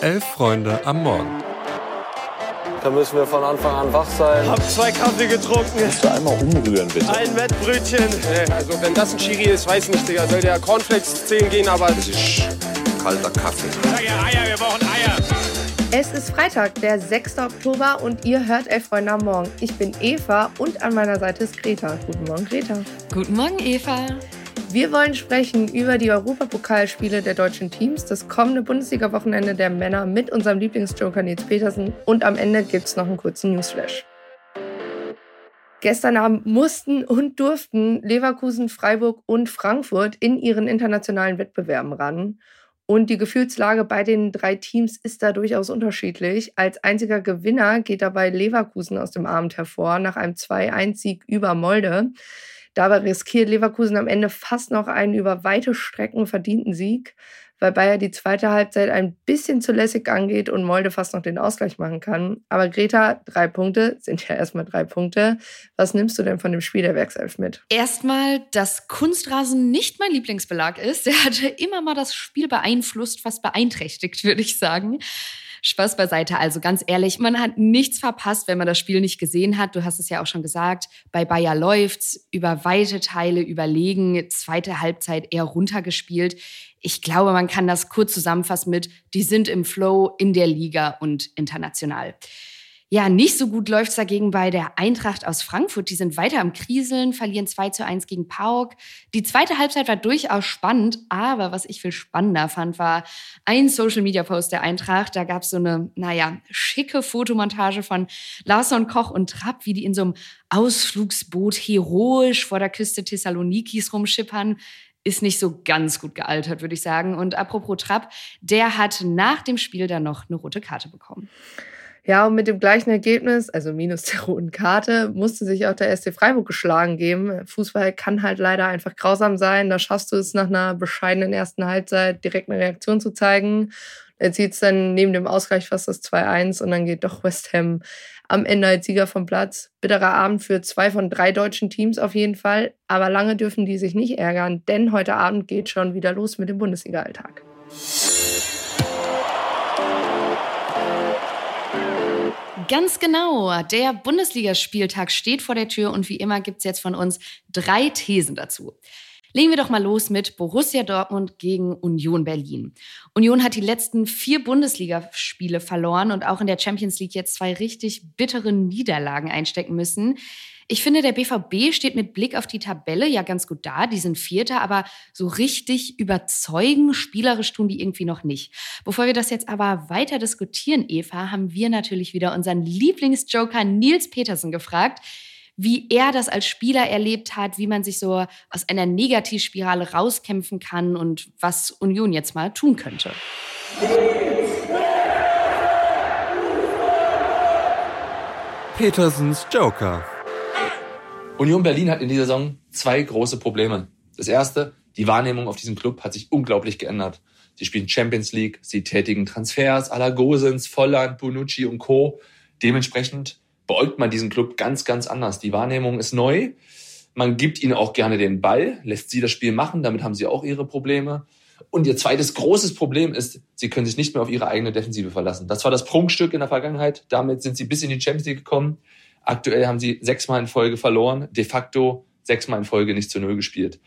Elf Freunde am Morgen. Da müssen wir von Anfang an wach sein. Hab zwei Kaffee getrunken. Kannst du einmal umrühren, bitte? Ein Wettbrötchen. Also wenn das ein Chiri ist, weiß nicht, Digga. Soll der Cornflakes 10 gehen, aber... Das ist kalter Kaffee. Sag ja Eier, wir brauchen Eier. Es ist Freitag, der 6. Oktober und ihr hört Elf Freunde am Morgen. Ich bin Eva und an meiner Seite ist Greta. Guten Morgen, Greta. Guten Morgen, Eva. Wir wollen sprechen über die Europapokalspiele der deutschen Teams, das kommende Bundesliga-Wochenende der Männer mit unserem Lieblingsjoker Nils Petersen und am Ende gibt es noch einen kurzen Newsflash. Gestern Abend mussten und durften Leverkusen, Freiburg und Frankfurt in ihren internationalen Wettbewerben ran. Und die Gefühlslage bei den drei Teams ist da durchaus unterschiedlich. Als einziger Gewinner geht dabei Leverkusen aus dem Abend hervor nach einem 2-1-Sieg über Molde. Dabei riskiert Leverkusen am Ende fast noch einen über weite Strecken verdienten Sieg, weil Bayer die zweite Halbzeit ein bisschen zu lässig angeht und Molde fast noch den Ausgleich machen kann. Aber Greta, drei Punkte sind ja erstmal drei Punkte. Was nimmst du denn von dem Spiel der Werkself mit? Erstmal, dass Kunstrasen nicht mein Lieblingsbelag ist. Der hatte immer mal das Spiel beeinflusst, fast beeinträchtigt, würde ich sagen. Spaß beiseite. Also ganz ehrlich, man hat nichts verpasst, wenn man das Spiel nicht gesehen hat. Du hast es ja auch schon gesagt. Bei Bayer läuft's über weite Teile überlegen, zweite Halbzeit eher runtergespielt. Ich glaube, man kann das kurz zusammenfassen mit, die sind im Flow in der Liga und international. Ja, nicht so gut läuft's dagegen bei der Eintracht aus Frankfurt. Die sind weiter am Kriseln, verlieren 2 zu 1 gegen Pauk. Die zweite Halbzeit war durchaus spannend, aber was ich viel spannender fand, war ein Social-Media-Post der Eintracht. Da gab's so eine, naja, schicke Fotomontage von Larsson, Koch und Trapp, wie die in so einem Ausflugsboot heroisch vor der Küste Thessalonikis rumschippern ist nicht so ganz gut gealtert, würde ich sagen. Und apropos Trapp, der hat nach dem Spiel dann noch eine rote Karte bekommen. Ja, und mit dem gleichen Ergebnis, also minus der roten Karte, musste sich auch der SC Freiburg geschlagen geben. Fußball kann halt leider einfach grausam sein. Da schaffst du es nach einer bescheidenen ersten Halbzeit direkt eine Reaktion zu zeigen. Er zieht es dann neben dem Ausgleich fast das 2-1 und dann geht doch West Ham am Ende als Sieger vom Platz. Bitterer Abend für zwei von drei deutschen Teams auf jeden Fall. Aber lange dürfen die sich nicht ärgern, denn heute Abend geht schon wieder los mit dem Bundesliga-Alltag. Ganz genau. Der Bundesligaspieltag steht vor der Tür und wie immer gibt es jetzt von uns drei Thesen dazu. Legen wir doch mal los mit Borussia Dortmund gegen Union Berlin. Union hat die letzten vier Bundesligaspiele verloren und auch in der Champions League jetzt zwei richtig bittere Niederlagen einstecken müssen. Ich finde, der BVB steht mit Blick auf die Tabelle ja ganz gut da. Die sind Vierter, aber so richtig überzeugen, spielerisch tun die irgendwie noch nicht. Bevor wir das jetzt aber weiter diskutieren, Eva, haben wir natürlich wieder unseren Lieblingsjoker Nils Petersen gefragt, wie er das als Spieler erlebt hat, wie man sich so aus einer Negativspirale rauskämpfen kann und was Union jetzt mal tun könnte. Petersens Joker. Union Berlin hat in dieser Saison zwei große Probleme. Das erste, die Wahrnehmung auf diesem Club hat sich unglaublich geändert. Sie spielen Champions League, sie tätigen Transfers à la Gosens, Volland, Bonucci und Co. Dementsprechend beäugt man diesen Club ganz, ganz anders. Die Wahrnehmung ist neu. Man gibt ihnen auch gerne den Ball, lässt sie das Spiel machen, damit haben sie auch ihre Probleme. Und ihr zweites großes Problem ist, sie können sich nicht mehr auf ihre eigene Defensive verlassen. Das war das Prunkstück in der Vergangenheit. Damit sind sie bis in die Champions League gekommen. Aktuell haben sie sechsmal in Folge verloren, de facto sechsmal in Folge nicht zu Null gespielt.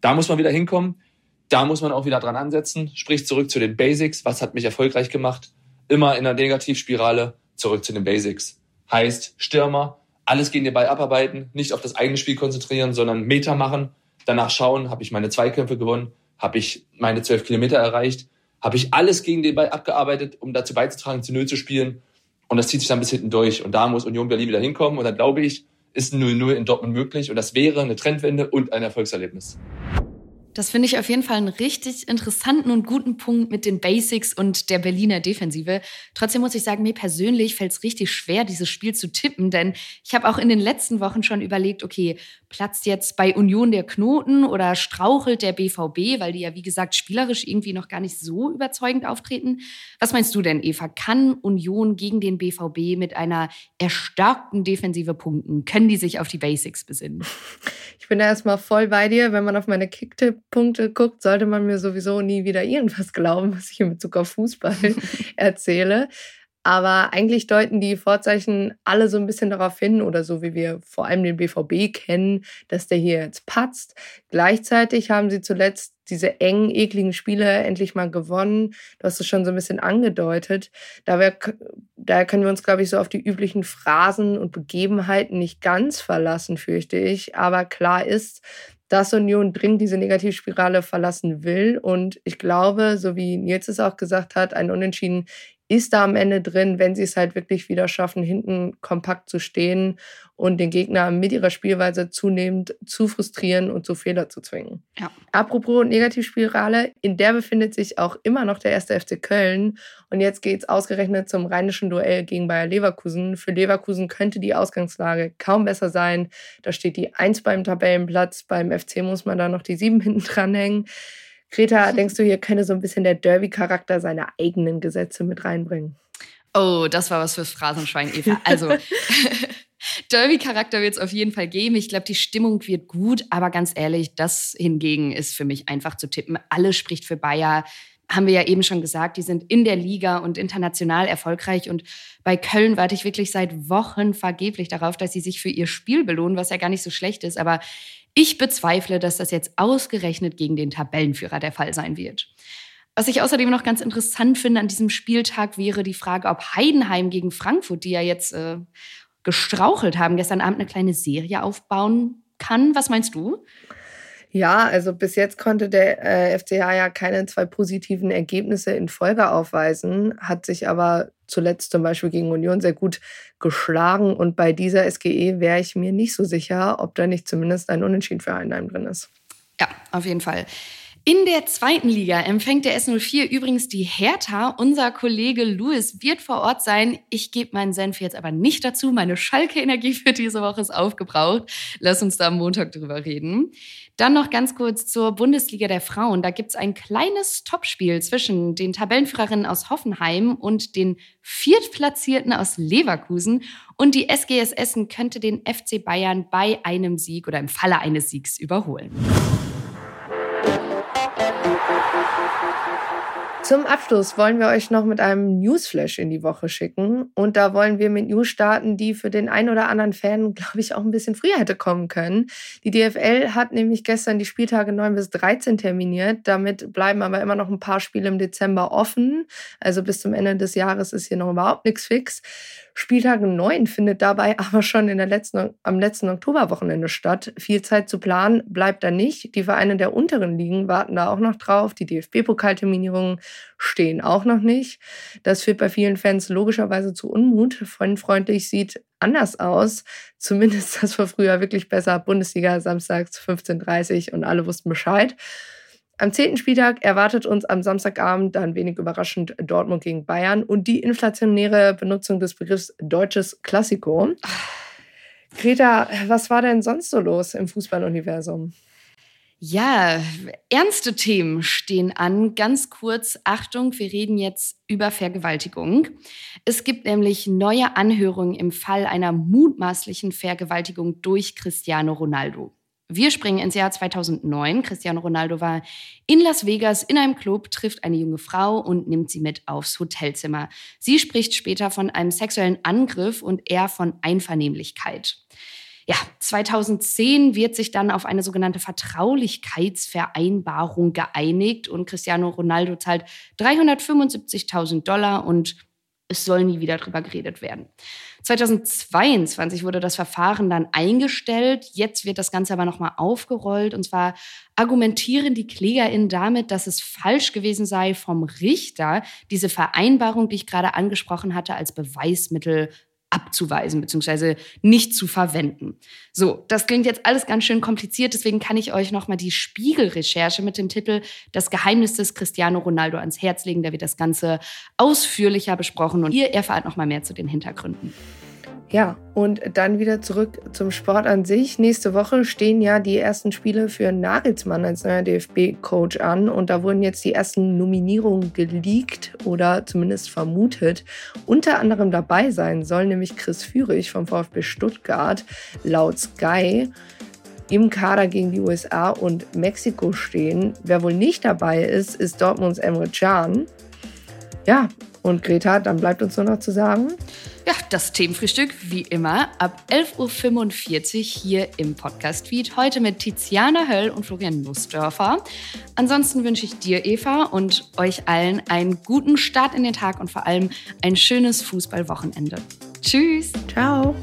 Da muss man wieder hinkommen. Da muss man auch wieder dran ansetzen. Sprich zurück zu den Basics. Was hat mich erfolgreich gemacht? Immer in der Negativspirale zurück zu den Basics. Heißt Stürmer, alles gegen den Ball abarbeiten, nicht auf das eigene Spiel konzentrieren, sondern Meter machen. Danach schauen, habe ich meine Zweikämpfe gewonnen, habe ich meine zwölf Kilometer erreicht, habe ich alles gegen den Ball abgearbeitet, um dazu beizutragen, zu Null zu spielen und das zieht sich dann bis hinten durch. Und da muss Union Berlin wieder hinkommen. Und dann glaube ich, ist ein 0-0 in Dortmund möglich. Und das wäre eine Trendwende und ein Erfolgserlebnis. Das finde ich auf jeden Fall einen richtig interessanten und guten Punkt mit den Basics und der Berliner Defensive. Trotzdem muss ich sagen, mir persönlich fällt es richtig schwer, dieses Spiel zu tippen, denn ich habe auch in den letzten Wochen schon überlegt, okay, platzt jetzt bei Union der Knoten oder strauchelt der BVB, weil die ja, wie gesagt, spielerisch irgendwie noch gar nicht so überzeugend auftreten. Was meinst du denn, Eva? Kann Union gegen den BVB mit einer erstarkten Defensive punkten? Können die sich auf die Basics besinnen? Ich bin da erstmal voll bei dir. Wenn man auf meine Kicktipp Punkte guckt, sollte man mir sowieso nie wieder irgendwas glauben, was ich in Bezug auf Fußball erzähle. Aber eigentlich deuten die Vorzeichen alle so ein bisschen darauf hin, oder so wie wir vor allem den BVB kennen, dass der hier jetzt patzt. Gleichzeitig haben sie zuletzt diese engen, ekligen Spiele endlich mal gewonnen. Du hast es schon so ein bisschen angedeutet. Daher, daher können wir uns, glaube ich, so auf die üblichen Phrasen und Begebenheiten nicht ganz verlassen, fürchte ich. Aber klar ist, dass Union dringend diese Negativspirale verlassen will. Und ich glaube, so wie Nils es auch gesagt hat, ein Unentschieden ist da am Ende drin, wenn sie es halt wirklich wieder schaffen, hinten kompakt zu stehen und den Gegner mit ihrer Spielweise zunehmend zu frustrieren und zu Fehler zu zwingen. Ja. Apropos Negativspirale, in der befindet sich auch immer noch der erste FC Köln. Und jetzt geht es ausgerechnet zum rheinischen Duell gegen Bayer Leverkusen. Für Leverkusen könnte die Ausgangslage kaum besser sein. Da steht die Eins beim Tabellenplatz. Beim FC muss man da noch die Sieben hinten dranhängen. Greta, denkst du, hier könne so ein bisschen der Derby-Charakter seine eigenen Gesetze mit reinbringen? Oh, das war was fürs Phrasenschwein, Eva. Also, Derby-Charakter wird es auf jeden Fall geben. Ich glaube, die Stimmung wird gut, aber ganz ehrlich, das hingegen ist für mich einfach zu tippen. Alles spricht für Bayer. Haben wir ja eben schon gesagt, die sind in der Liga und international erfolgreich. Und bei Köln warte ich wirklich seit Wochen vergeblich darauf, dass sie sich für ihr Spiel belohnen, was ja gar nicht so schlecht ist. Aber ich bezweifle, dass das jetzt ausgerechnet gegen den Tabellenführer der Fall sein wird. Was ich außerdem noch ganz interessant finde an diesem Spieltag wäre die Frage, ob Heidenheim gegen Frankfurt, die ja jetzt äh, gestrauchelt haben, gestern Abend eine kleine Serie aufbauen kann. Was meinst du? Ja, also bis jetzt konnte der äh, FCH ja keine zwei positiven Ergebnisse in Folge aufweisen, hat sich aber zuletzt zum Beispiel gegen Union sehr gut geschlagen. Und bei dieser SGE wäre ich mir nicht so sicher, ob da nicht zumindest ein Unentschieden für Heidenheim drin ist. Ja, auf jeden Fall. In der zweiten Liga empfängt der S04 übrigens die Hertha. Unser Kollege Louis wird vor Ort sein. Ich gebe meinen Senf jetzt aber nicht dazu. Meine Schalke-Energie für diese Woche ist aufgebraucht. Lass uns da am Montag drüber reden. Dann noch ganz kurz zur Bundesliga der Frauen. Da gibt es ein kleines Topspiel zwischen den Tabellenführerinnen aus Hoffenheim und den Viertplatzierten aus Leverkusen. Und die SGS Essen könnte den FC Bayern bei einem Sieg oder im Falle eines Siegs überholen. Zum Abschluss wollen wir euch noch mit einem Newsflash in die Woche schicken. Und da wollen wir mit News starten, die für den einen oder anderen Fan, glaube ich, auch ein bisschen früher hätte kommen können. Die DFL hat nämlich gestern die Spieltage 9 bis 13 terminiert. Damit bleiben aber immer noch ein paar Spiele im Dezember offen. Also bis zum Ende des Jahres ist hier noch überhaupt nichts fix. Spieltag 9 findet dabei aber schon in der letzten, am letzten Oktoberwochenende statt. Viel Zeit zu planen bleibt da nicht. Die Vereine der unteren Ligen warten da auch noch drauf. Die DFB-Pokalterminierungen stehen auch noch nicht. Das führt bei vielen Fans logischerweise zu Unmut. Freundlich sieht anders aus. Zumindest das war früher wirklich besser. Bundesliga samstags 15.30 Uhr und alle wussten Bescheid. Am zehnten Spieltag erwartet uns am Samstagabend dann wenig überraschend Dortmund gegen Bayern und die inflationäre Benutzung des Begriffs deutsches Klassiko. Greta, was war denn sonst so los im Fußballuniversum? Ja, ernste Themen stehen an. Ganz kurz, Achtung, wir reden jetzt über Vergewaltigung. Es gibt nämlich neue Anhörungen im Fall einer mutmaßlichen Vergewaltigung durch Cristiano Ronaldo. Wir springen ins Jahr 2009. Cristiano Ronaldo war in Las Vegas in einem Club, trifft eine junge Frau und nimmt sie mit aufs Hotelzimmer. Sie spricht später von einem sexuellen Angriff und er von Einvernehmlichkeit. Ja, 2010 wird sich dann auf eine sogenannte Vertraulichkeitsvereinbarung geeinigt und Cristiano Ronaldo zahlt 375.000 Dollar und es soll nie wieder drüber geredet werden. 2022 wurde das Verfahren dann eingestellt. Jetzt wird das Ganze aber nochmal aufgerollt. Und zwar argumentieren die KlägerInnen damit, dass es falsch gewesen sei, vom Richter diese Vereinbarung, die ich gerade angesprochen hatte, als Beweismittel abzuweisen bzw. nicht zu verwenden. So, das klingt jetzt alles ganz schön kompliziert, deswegen kann ich euch nochmal die Spiegelrecherche mit dem Titel Das Geheimnis des Cristiano Ronaldo ans Herz legen. Da wird das Ganze ausführlicher besprochen und ihr erfahrt nochmal mehr zu den Hintergründen. Ja, und dann wieder zurück zum Sport an sich. Nächste Woche stehen ja die ersten Spiele für Nagelsmann als neuer DFB-Coach an. Und da wurden jetzt die ersten Nominierungen geleakt oder zumindest vermutet. Unter anderem dabei sein soll nämlich Chris Führig vom VfB Stuttgart laut Sky. im Kader gegen die USA und Mexiko stehen. Wer wohl nicht dabei ist, ist Dortmunds Emre Can. Ja, und Greta, dann bleibt uns nur noch zu sagen. Ja, das Themenfrühstück wie immer ab 11.45 Uhr hier im Podcast-Feed. Heute mit Tiziana Höll und Florian Nussdörfer. Ansonsten wünsche ich dir, Eva, und euch allen einen guten Start in den Tag und vor allem ein schönes Fußballwochenende. Tschüss. Ciao.